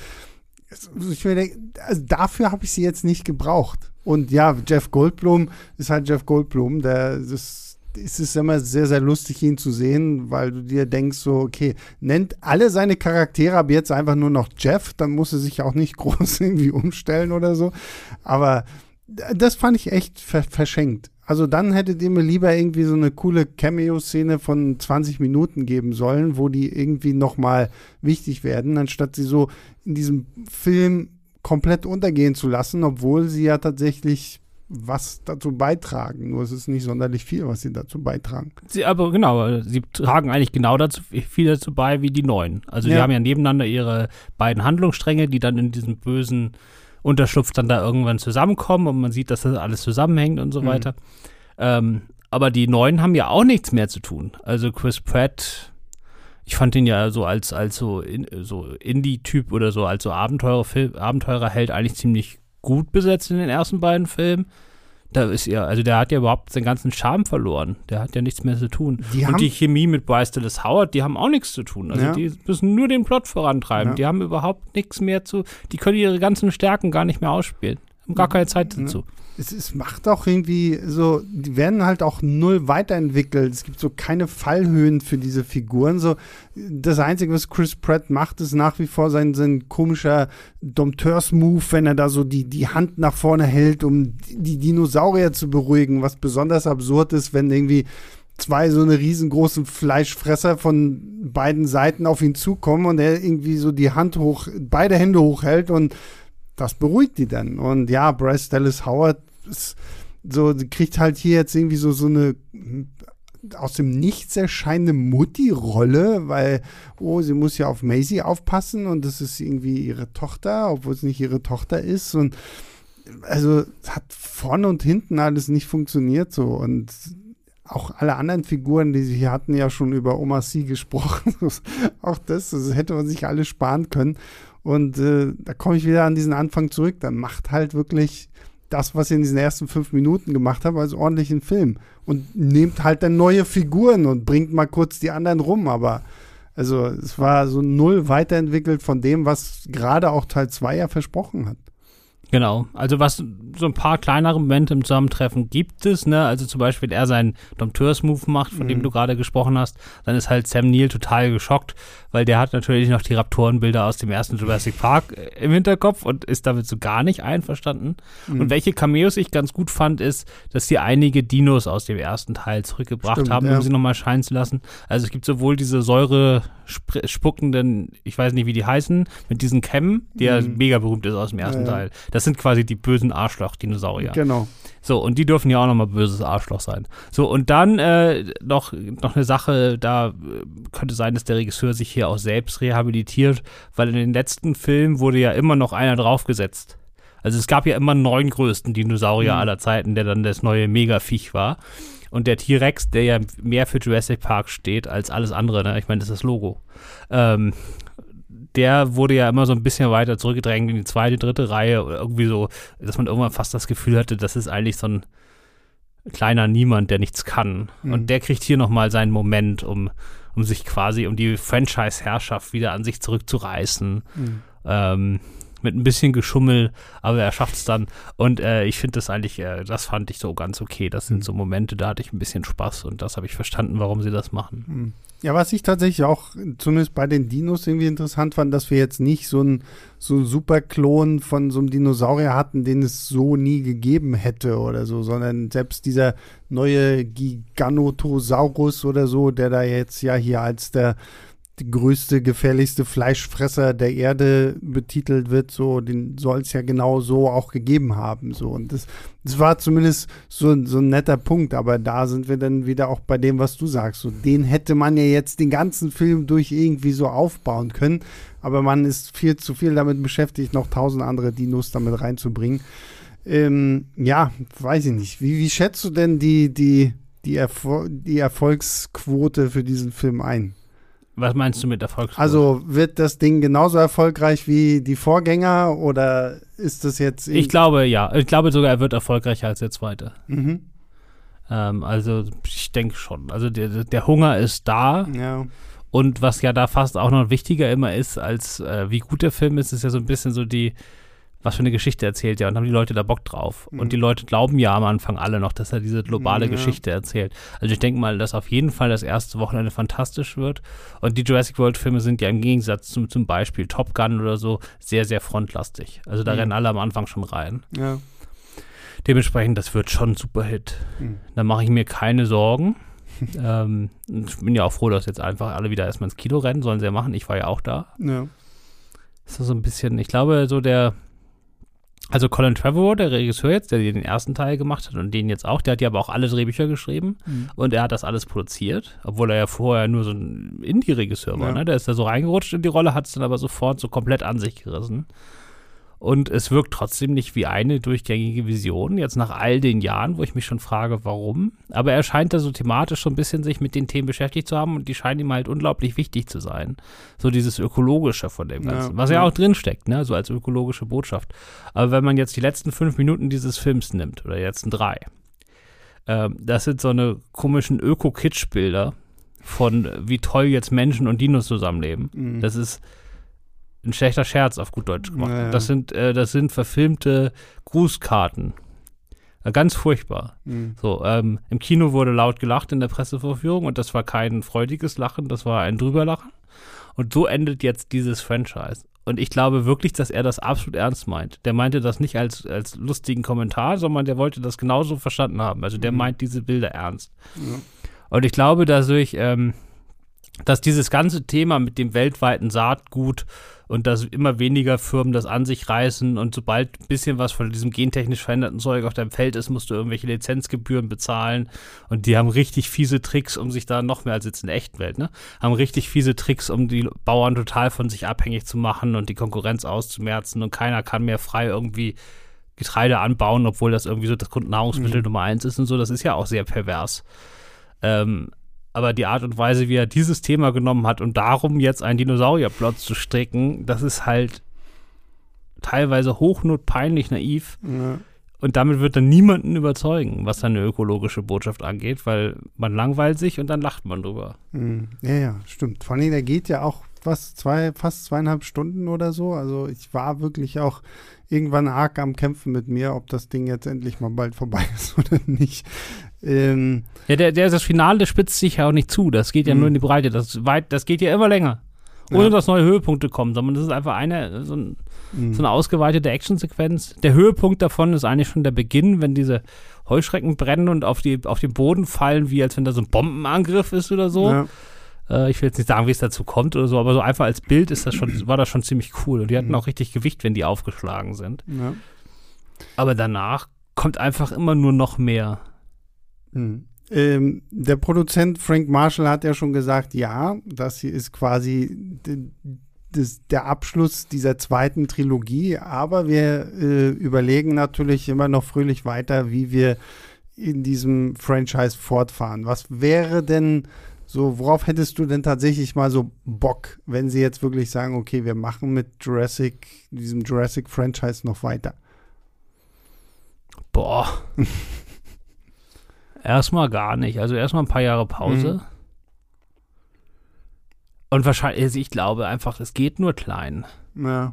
also ich mir also dafür habe ich sie jetzt nicht gebraucht. Und ja, Jeff Goldblum ist halt Jeff Goldblum, der das es ist immer sehr, sehr lustig, ihn zu sehen, weil du dir denkst, so, okay, nennt alle seine Charaktere ab jetzt einfach nur noch Jeff, dann muss er sich auch nicht [LAUGHS] groß irgendwie umstellen oder so. Aber das fand ich echt ver verschenkt. Also dann hättet ihr mir lieber irgendwie so eine coole Cameo-Szene von 20 Minuten geben sollen, wo die irgendwie nochmal wichtig werden, anstatt sie so in diesem Film komplett untergehen zu lassen, obwohl sie ja tatsächlich was dazu beitragen. Nur es ist nicht sonderlich viel, was sie dazu beitragen. Sie, aber genau, sie tragen eigentlich genau dazu, viel dazu bei wie die Neuen. Also die Ja. haben ja nebeneinander ihre beiden Handlungsstränge, die dann in diesem bösen Unterschlupf dann da irgendwann zusammenkommen und man sieht, dass das alles zusammenhängt und so Mhm. weiter. Ähm, aber die Neuen haben ja auch nichts mehr zu tun. Also Chris Pratt, ich fand ihn ja so als, als so, in, so Indie-Typ oder so, als so Abenteurer, Abenteurerheld eigentlich ziemlich gut besetzt in den ersten beiden Filmen. Da ist ja, also der hat ja überhaupt seinen ganzen Charme verloren. Der hat ja nichts mehr zu tun. Die und die Chemie mit Bryce Dallas Howard, die haben auch nichts zu tun. Also Ja. die müssen nur den Plot vorantreiben. Ja. Die haben überhaupt nichts mehr zu, die können ihre ganzen Stärken gar nicht mehr ausspielen. Haben gar keine Zeit Ja. Es, es macht auch irgendwie so, die werden halt auch null weiterentwickelt. Es gibt so keine Fallhöhen für diese Figuren. So, das Einzige, was Chris Pratt macht, ist nach wie vor sein, sein komischer Dompteurs-Move, wenn er da so die, die Hand nach vorne hält, um die Dinosaurier zu beruhigen, was besonders absurd ist, wenn irgendwie zwei so eine riesengroßen Fleischfresser von beiden Seiten auf ihn zukommen und er irgendwie so die Hand hoch, beide Hände hochhält und das beruhigt die dann. Und ja, Bryce Dallas Howard ist so, kriegt halt hier jetzt irgendwie so, so eine hm, aus dem Nichts erscheinende Mutti-Rolle, weil, oh, sie muss ja auf Maisie aufpassen und das ist irgendwie ihre Tochter, obwohl es nicht ihre Tochter ist. Und also hat vorne und hinten alles nicht funktioniert so und auch alle anderen Figuren, die sie hier hatten, ja schon über Oma C gesprochen. [LAUGHS] auch das, das hätte man sich alles sparen können. Und äh, da komme ich wieder an diesen Anfang zurück. Dann macht halt wirklich das, was ihr in diesen ersten fünf Minuten gemacht habt, als ordentlichen Film. Und nehmt halt dann neue Figuren und bringt mal kurz die anderen rum. Aber also es war so null weiterentwickelt von dem, was gerade auch Teil 2 ja versprochen hat. Genau, also was so ein paar kleinere Momente im Zusammentreffen gibt es, ne? Also zum Beispiel, er seinen Dompteurs-Move macht, von mhm. dem du gerade gesprochen hast, dann ist halt Sam Neill total geschockt, weil der hat natürlich noch die Raptorenbilder aus dem ersten Jurassic Park äh, im Hinterkopf und ist damit so gar nicht einverstanden. Mhm. Und welche Cameos ich ganz gut fand, ist, dass sie einige Dinos aus dem ersten Teil zurückgebracht Stimmt, haben, um ja. sie nochmal scheinen zu lassen. Also es gibt sowohl diese Säure spuckenden, ich weiß nicht, wie die heißen, mit diesen Kämmen, der mhm. mega berühmt ist aus dem ersten ja, Teil. Das sind quasi die bösen Arschloch-Dinosaurier. Genau. So, und die dürfen ja auch nochmal böses Arschloch sein. So, und dann äh, noch, noch eine Sache, da äh, könnte sein, dass der Regisseur sich hier auch selbst rehabilitiert, weil in den letzten Filmen wurde ja immer noch einer draufgesetzt. Also es gab ja immer einen neuen größten Dinosaurier mhm. aller Zeiten, der dann das neue Megaviech war. Und der T-Rex, der ja mehr für Jurassic Park steht als alles andere, ne? ich meine, das ist das Logo. Ähm, der wurde ja immer so ein bisschen weiter zurückgedrängt in die zweite, dritte Reihe oder irgendwie so, dass man irgendwann fast das Gefühl hatte, das ist eigentlich so ein kleiner Niemand, der nichts kann. Mhm. Und der kriegt hier nochmal seinen Moment, um, um sich quasi, um die Franchise-Herrschaft wieder an sich zurückzureißen. Mhm. Ähm, mit ein bisschen Geschummel, aber er schafft es dann. Und äh, ich finde das eigentlich, äh, das fand ich so ganz okay. Das sind mhm. so Momente, da hatte ich ein bisschen Spaß und das habe ich verstanden, warum sie das machen. Mhm. Ja, was ich tatsächlich auch zumindest bei den Dinos irgendwie interessant fand, dass wir jetzt nicht so einen so ein Superklon von so einem Dinosaurier hatten, den es so nie gegeben hätte oder so, sondern selbst dieser neue Giganotosaurus oder so, der da jetzt ja hier als der die größte, gefährlichste Fleischfresser der Erde betitelt wird, so, den soll es ja genau so auch gegeben haben, so. Und das, das war zumindest so, so ein netter Punkt, aber da sind wir dann wieder auch bei dem, was du sagst, so, den hätte man ja jetzt den ganzen Film durch irgendwie so aufbauen können, aber man ist viel zu viel damit beschäftigt, noch tausend andere Dinos damit reinzubringen. Ähm, ja, weiß ich nicht. Wie, wie schätzt du denn die, die, die, Erfol die Erfolgsquote für diesen Film ein? Was meinst du mit Erfolgsquote? Also wird das Ding genauso erfolgreich wie die Vorgänger oder ist das jetzt. Ich glaube ja. Ich glaube sogar, er wird erfolgreicher als der zweite. Mhm. Ähm, also ich denke schon. Also der, der Hunger ist da. Ja. Und was ja da fast auch noch wichtiger immer ist, als äh, wie gut der Film ist, ist ja so ein bisschen so die was für eine Geschichte erzählt er und haben die Leute da Bock drauf. Mhm. Und die Leute glauben ja am Anfang alle noch, dass er diese globale mhm, ja. Geschichte erzählt. Also ich denke mal, dass auf jeden Fall das erste Wochenende fantastisch wird. Und die Jurassic World Filme sind ja im Gegensatz zum, zum Beispiel Top Gun oder so sehr, sehr frontlastig. Also da mhm. rennen alle am Anfang schon rein. Ja. Dementsprechend, das wird schon ein super Hit. Mhm. Da mache ich mir keine Sorgen. [LAUGHS] ähm, ich bin ja auch froh, dass jetzt einfach alle wieder erstmal ins Kino rennen, sollen sie ja machen. Ich war ja auch da. Ja. Das ist so ein bisschen, ich glaube, so der, also Colin Trevorrow, der Regisseur jetzt, der den ersten Teil gemacht hat und den jetzt auch, der hat ja aber auch alle Drehbücher geschrieben mhm. und er hat das alles produziert, obwohl er ja vorher nur so ein Indie-Regisseur war. Ja. Ne? Der ist da so reingerutscht in die Rolle, hat es dann aber sofort so komplett an sich gerissen. Und es wirkt trotzdem nicht wie eine durchgängige Vision, jetzt nach all den Jahren, wo ich mich schon frage, warum. Aber er scheint da so thematisch so ein bisschen sich mit den Themen beschäftigt zu haben und die scheinen ihm halt unglaublich wichtig zu sein. So dieses Ökologische von dem Ganzen, ja, was ja, ja auch drinsteckt, ne, so als ökologische Botschaft. Aber wenn man jetzt die letzten fünf Minuten dieses Films nimmt, oder die letzten drei, äh, das sind so eine komischen Öko-Kitsch-Bilder von, wie toll jetzt Menschen und Dinos zusammenleben. Mhm. Das ist ein schlechter Scherz auf gut Deutsch gemacht. Naja. Das sind, äh, das sind verfilmte Grußkarten. Äh, ganz furchtbar. Mhm. So, ähm, im Kino wurde laut gelacht in der Pressevorführung und das war kein freudiges Lachen, das war ein Drüberlachen. Und so endet jetzt dieses Franchise. Und ich glaube wirklich, dass er das absolut ernst meint. Der meinte das nicht als, als lustigen Kommentar, sondern der wollte das genauso verstanden haben. Also der mhm. meint diese Bilder ernst. Ja. Und ich glaube, dadurch, ähm, dass dieses ganze Thema mit dem weltweiten Saatgut und dass immer weniger Firmen das an sich reißen und sobald ein bisschen was von diesem gentechnisch veränderten Zeug auf deinem Feld ist, musst du irgendwelche Lizenzgebühren bezahlen und die haben richtig fiese Tricks, um sich da noch mehr als jetzt in der echten Welt, ne, haben richtig fiese Tricks, um die Bauern total von sich abhängig zu machen und die Konkurrenz auszumerzen und keiner kann mehr frei irgendwie Getreide anbauen, obwohl das irgendwie so das Grundnahrungsmittel Mhm. Nummer eins ist und so. Das ist ja auch sehr pervers. Ähm, aber die Art und Weise, wie er dieses Thema genommen hat und darum jetzt einen Dinosaurierplot zu stricken, das ist halt teilweise hochnotpeinlich naiv. Ja. Und damit wird dann niemanden überzeugen, was seine ökologische Botschaft angeht, weil man langweilt sich und dann lacht man drüber. Mhm. Ja, ja, stimmt. Vor allem, der geht ja auch was, zwei, fast zweieinhalb Stunden oder so. Also ich war wirklich auch irgendwann arg am Kämpfen mit mir, ob das Ding jetzt endlich mal bald vorbei [LAUGHS] ist oder nicht. Ähm, Ja, der, der, das Finale spitzt sich ja auch nicht zu. Das geht ja Mhm. nur in die Breite. Das, weit, das geht ja immer länger. Ohne Ja. dass neue Höhepunkte kommen, sondern das ist einfach eine, so, ein, mh. so eine ausgeweitete Actionsequenz. Der Höhepunkt davon ist eigentlich schon der Beginn, wenn diese Heuschrecken brennen und auf, die, auf den Boden fallen, wie als wenn da so ein Bombenangriff ist oder so. Ja. Äh, ich will jetzt nicht sagen, wie es dazu kommt oder so, aber so einfach als Bild ist das schon, [CLEARS THROAT] war das schon ziemlich cool. Und die hatten Mhm. auch richtig Gewicht, wenn die aufgeschlagen sind. Ja. Aber danach kommt einfach immer nur noch mehr. Mhm. Ähm, der Produzent Frank Marshall hat ja schon gesagt, ja, das hier ist quasi das, der Abschluss dieser zweiten Trilogie, aber wir äh, überlegen natürlich immer noch fröhlich weiter, wie wir in diesem Franchise fortfahren. Was wäre denn so, worauf hättest du denn tatsächlich mal so Bock, wenn sie jetzt wirklich sagen, okay, wir machen mit Jurassic, diesem Jurassic Franchise noch weiter? Boah. [LAUGHS] erstmal gar nicht. Also erstmal ein paar Jahre Pause. Mhm. Und wahrscheinlich, also ich glaube einfach, es geht nur klein. Ja.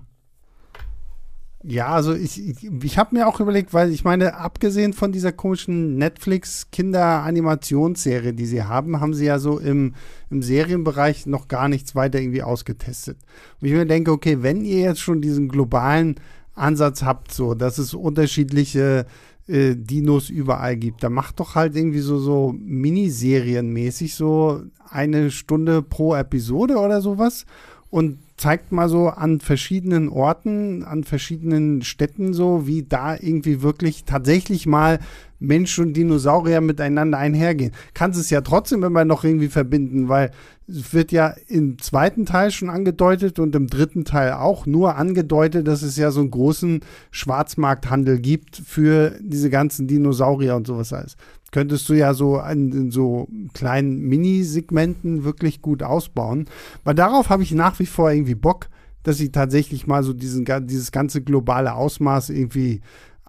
Ja, also ich, ich, habe mir auch überlegt, weil ich meine, abgesehen von dieser komischen Netflix-Kinder-Animationsserie, die sie haben, haben sie ja so im, im Serienbereich noch gar nichts weiter irgendwie ausgetestet. Und ich mir denke, okay, wenn ihr jetzt schon diesen globalen Ansatz habt, so, dass es unterschiedliche äh, Dinos überall gibt, dann macht doch halt irgendwie so, so Miniserienmäßig so eine Stunde pro Episode oder sowas und zeigt mal so an verschiedenen Orten, an verschiedenen Städten so, wie da irgendwie wirklich tatsächlich mal Mensch und Dinosaurier miteinander einhergehen. Kannst es ja trotzdem immer noch irgendwie verbinden, weil es wird ja im zweiten Teil schon angedeutet und im dritten Teil auch nur angedeutet, dass es ja so einen großen Schwarzmarkthandel gibt für diese ganzen Dinosaurier und sowas alles. Könntest du ja so in, in so kleinen Minisegmenten wirklich gut ausbauen. Weil darauf habe ich nach wie vor irgendwie Bock, dass sie tatsächlich mal so diesen, dieses ganze globale Ausmaß irgendwie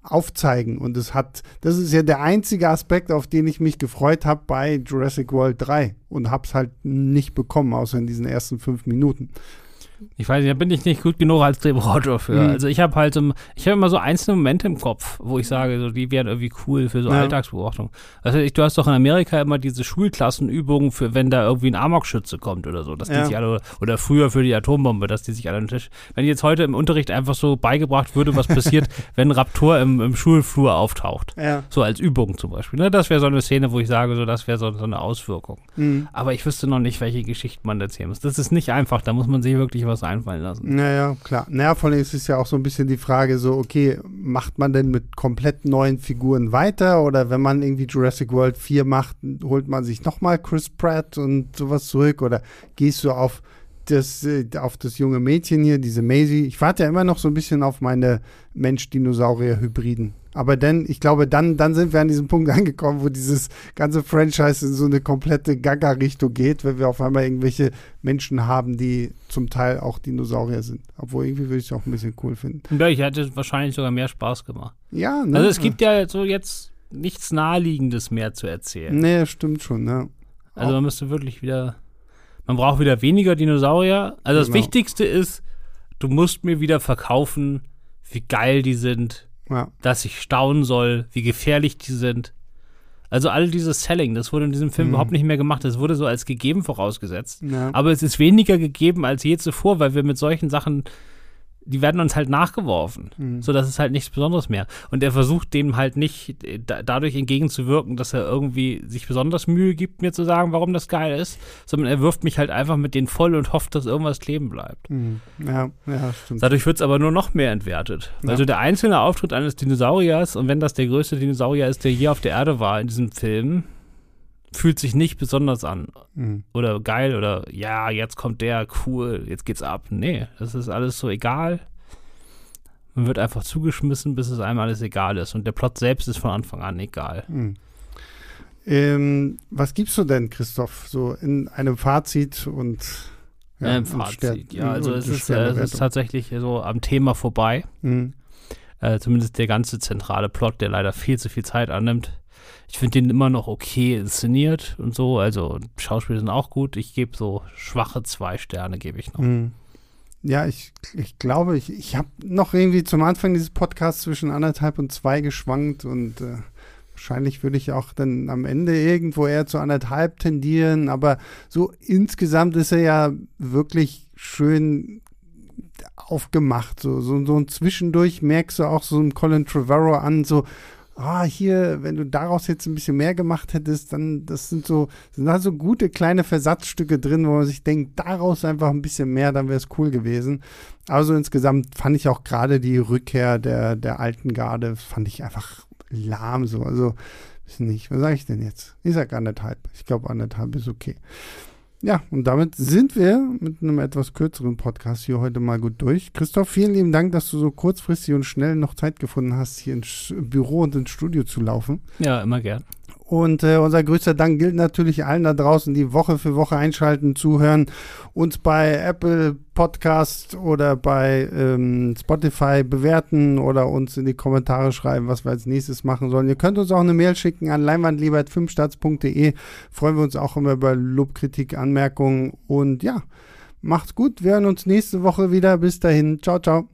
aufzeigen. Und es hat, das ist ja der einzige Aspekt, auf den ich mich gefreut habe bei Jurassic World 3 und habe es halt nicht bekommen, außer in diesen ersten fünf Minuten. Ich weiß nicht, da bin ich nicht gut genug als Drehbuchautor für. Mhm. Also ich habe halt, ich habe immer so einzelne Momente im Kopf, wo ich sage, so, die wären irgendwie cool für so Ja. Alltagsbeobachtung. Also ich, du hast doch in Amerika immer diese Schulklassenübungen für, wenn da irgendwie ein Amokschütze kommt oder so, dass die Ja. sich alle, oder früher für die Atombombe, dass die sich alle an den Tisch, wenn jetzt heute im Unterricht einfach so beigebracht würde, was passiert, [LAUGHS] wenn Raptor im, im Schulflur auftaucht. Ja. So als Übung zum Beispiel. Ne? Das wäre so eine Szene, wo ich sage, so, das wäre so, so eine Auswirkung. Mhm. Aber ich wüsste noch nicht, welche Geschichten man erzählen muss. Das ist nicht einfach, da muss man sich wirklich was einfallen lassen. Naja, klar. Naja, vor allem ist es ja auch so ein bisschen die Frage, so, okay, macht man denn mit komplett neuen Figuren weiter? Oder wenn man irgendwie Jurassic World 4 macht, holt man sich nochmal Chris Pratt und sowas zurück? Oder gehst du auf das, äh, auf das junge Mädchen hier, diese Maisie? Ich warte ja immer noch so ein bisschen auf meine Mensch-Dinosaurier-Hybriden. Aber dann, ich glaube, dann, dann sind wir an diesem Punkt [LAUGHS] angekommen, wo dieses ganze Franchise in so eine komplette Gaga-Richtung geht, wenn wir auf einmal irgendwelche Menschen haben, die zum Teil auch Dinosaurier sind. Obwohl irgendwie würde ich es auch ein bisschen cool finden. Ja, ich hätte wahrscheinlich sogar mehr Spaß gemacht. Ja, ne? Also es gibt ja so jetzt nichts Naheliegendes mehr zu erzählen. Nee, stimmt schon, ne? Also Auch- man müsste wirklich wieder, man braucht wieder weniger Dinosaurier. Also das Genau. Wichtigste ist, du musst mir wieder verkaufen, wie geil die sind, Ja. dass ich staunen soll, wie gefährlich die sind. Also all dieses Selling, das wurde in diesem Film Mhm. überhaupt nicht mehr gemacht. Das wurde so als gegeben vorausgesetzt. ja. Aber es ist weniger gegeben als je zuvor, weil wir mit solchen Sachen, die werden uns halt nachgeworfen. Mhm. So, das ist halt nichts Besonderes mehr. Und er versucht dem halt nicht äh, da, dadurch entgegenzuwirken, dass er irgendwie sich besonders Mühe gibt, mir zu sagen, warum das geil ist, sondern er wirft mich halt einfach mit denen voll und hofft, dass irgendwas kleben bleibt. Mhm. ja, ja, stimmt. Dadurch wird es aber nur noch mehr entwertet. Ja. Also der einzelne Auftritt eines Dinosauriers, und wenn das der größte Dinosaurier ist, der je auf der Erde war in diesem Film, fühlt sich nicht besonders an. Mhm. Oder geil oder ja, jetzt kommt der, cool, jetzt geht's ab. Nee, das ist alles so egal. Man wird einfach zugeschmissen, bis es einem alles egal ist. Und der Plot selbst ist von Anfang an egal. Hm. Ähm, was gibst du denn, Christoph, so in einem Fazit und ja, ähm, Fazit, ja, also es ist, äh, es ist tatsächlich so am Thema vorbei. Mhm. Äh, zumindest der ganze zentrale Plot, der leider viel zu viel Zeit annimmt. Ich finde den immer noch okay inszeniert und so. Also Schauspieler sind auch gut. Ich gebe so schwache zwei Sterne, gebe ich noch. Mhm. Ja, ich, ich glaube, ich, ich habe noch irgendwie zum Anfang dieses Podcasts zwischen anderthalb und zwei geschwankt und äh, wahrscheinlich würde ich auch dann am Ende irgendwo eher zu anderthalb tendieren, aber so insgesamt ist er ja wirklich schön aufgemacht. So, so, so ein Zwischendurch merkst du auch so einen Colin Trevorrow an, so, ah, hier, wenn du daraus jetzt ein bisschen mehr gemacht hättest, dann, das sind so, sind da so gute kleine Versatzstücke drin, wo man sich denkt, daraus einfach ein bisschen mehr, dann wäre es cool gewesen. Also insgesamt fand ich auch gerade die Rückkehr der, der alten Garde, fand ich einfach lahm so. Also, ist nicht, was sage ich denn jetzt? Ich sag anderthalb. Ich glaube, anderthalb ist okay. Ja, und damit sind wir mit einem etwas kürzeren Podcast hier heute mal gut durch. Christoph, vielen lieben Dank, dass du so kurzfristig und schnell noch Zeit gefunden hast, hier ins Büro und ins Studio zu laufen. Ja, immer gern. Und äh, unser größter Dank gilt natürlich allen da draußen, die Woche für Woche einschalten, zuhören, uns bei Apple Podcast oder bei ähm, Spotify bewerten oder uns in die Kommentare schreiben, was wir als nächstes machen sollen. Ihr könnt uns auch eine Mail schicken an leinwandlieber.filmstarts.de. Freuen wir uns auch immer über Lobkritik, Anmerkungen und ja, macht's gut. Wir hören uns nächste Woche wieder. Bis dahin. Ciao, ciao.